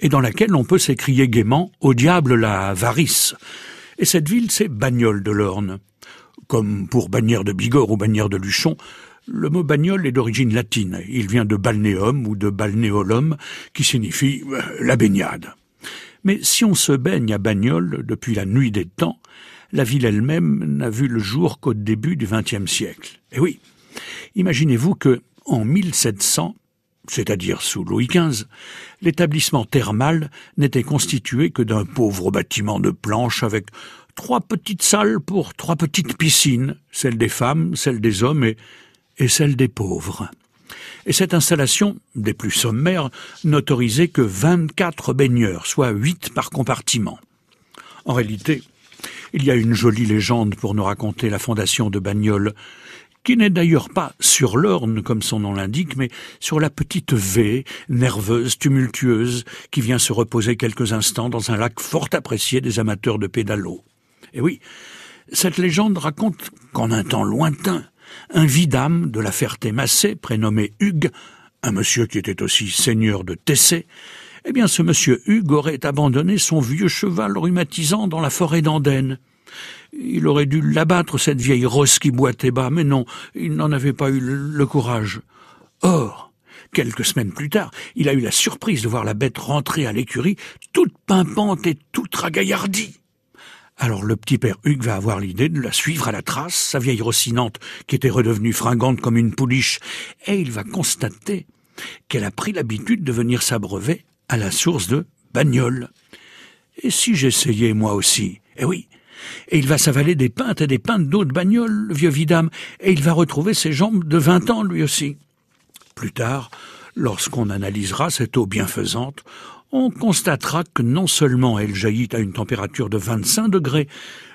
et dans laquelle on peut s'écrier gaiement Au diable la varice. Et cette ville, c'est Bagnoles de l'Orne. Comme pour Bagnères de Bigorre ou Bagnères de Luchon, le mot bagnole est d'origine latine. Il vient de balneum ou de balnéolum, qui signifie euh, la baignade. Mais si on se baigne à Bagnoles depuis la nuit des temps, la ville elle-même n'a vu le jour qu'au début du XXe siècle. Et oui, imaginez-vous que, en 1700, c'est-à-dire sous Louis XV, l'établissement thermal n'était constitué que d'un pauvre bâtiment de planches avec trois petites salles pour trois petites piscines, celle des femmes, celle des hommes et, et celle des pauvres. Et cette installation, des plus sommaires, n'autorisait que 24 baigneurs, soit 8 par compartiment. En réalité, il y a une jolie légende pour nous raconter la fondation de Bagnoles, qui n'est d'ailleurs pas sur l'Orne, comme son nom l'indique, mais sur la petite V, nerveuse, tumultueuse, qui vient se reposer quelques instants dans un lac fort apprécié des amateurs de pédalo. Et oui, cette légende raconte qu'en un temps lointain, un vidame de la Ferté-Massé, prénommé Hugues, un monsieur qui était aussi seigneur de Tessé, eh bien ce monsieur Hugues aurait abandonné son vieux cheval rhumatisant dans la forêt d'Andenne. Il aurait dû l'abattre, cette vieille rosse qui boitait bas, mais non, il n'en avait pas eu le courage. Or, quelques semaines plus tard, il a eu la surprise de voir la bête rentrer à l'écurie, toute pimpante et toute ragaillardie. Alors le petit père Hugues va avoir l'idée de la suivre à la trace, sa vieille rossinante, qui était redevenue fringante comme une pouliche, et il va constater qu'elle a pris l'habitude de venir s'abreuver à la source de Bagnoles. Et si j'essayais moi aussi? Eh oui, et il va s'avaler des pintes et des pintes d'eau de bagnole, le vieux vidame, et il va retrouver ses jambes de vingt ans lui aussi. Plus tard, lorsqu'on analysera cette eau bienfaisante, on constatera que non seulement elle jaillit à une température de 25 degrés,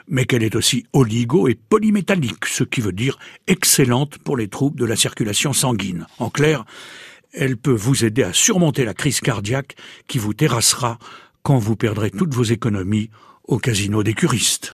mais qu'elle est aussi oligo et polymétallique, ce qui veut dire excellente pour les troubles de la circulation sanguine. En clair, elle peut vous aider à surmonter la crise cardiaque qui vous terrassera quand vous perdrez toutes vos économies au casino des curistes.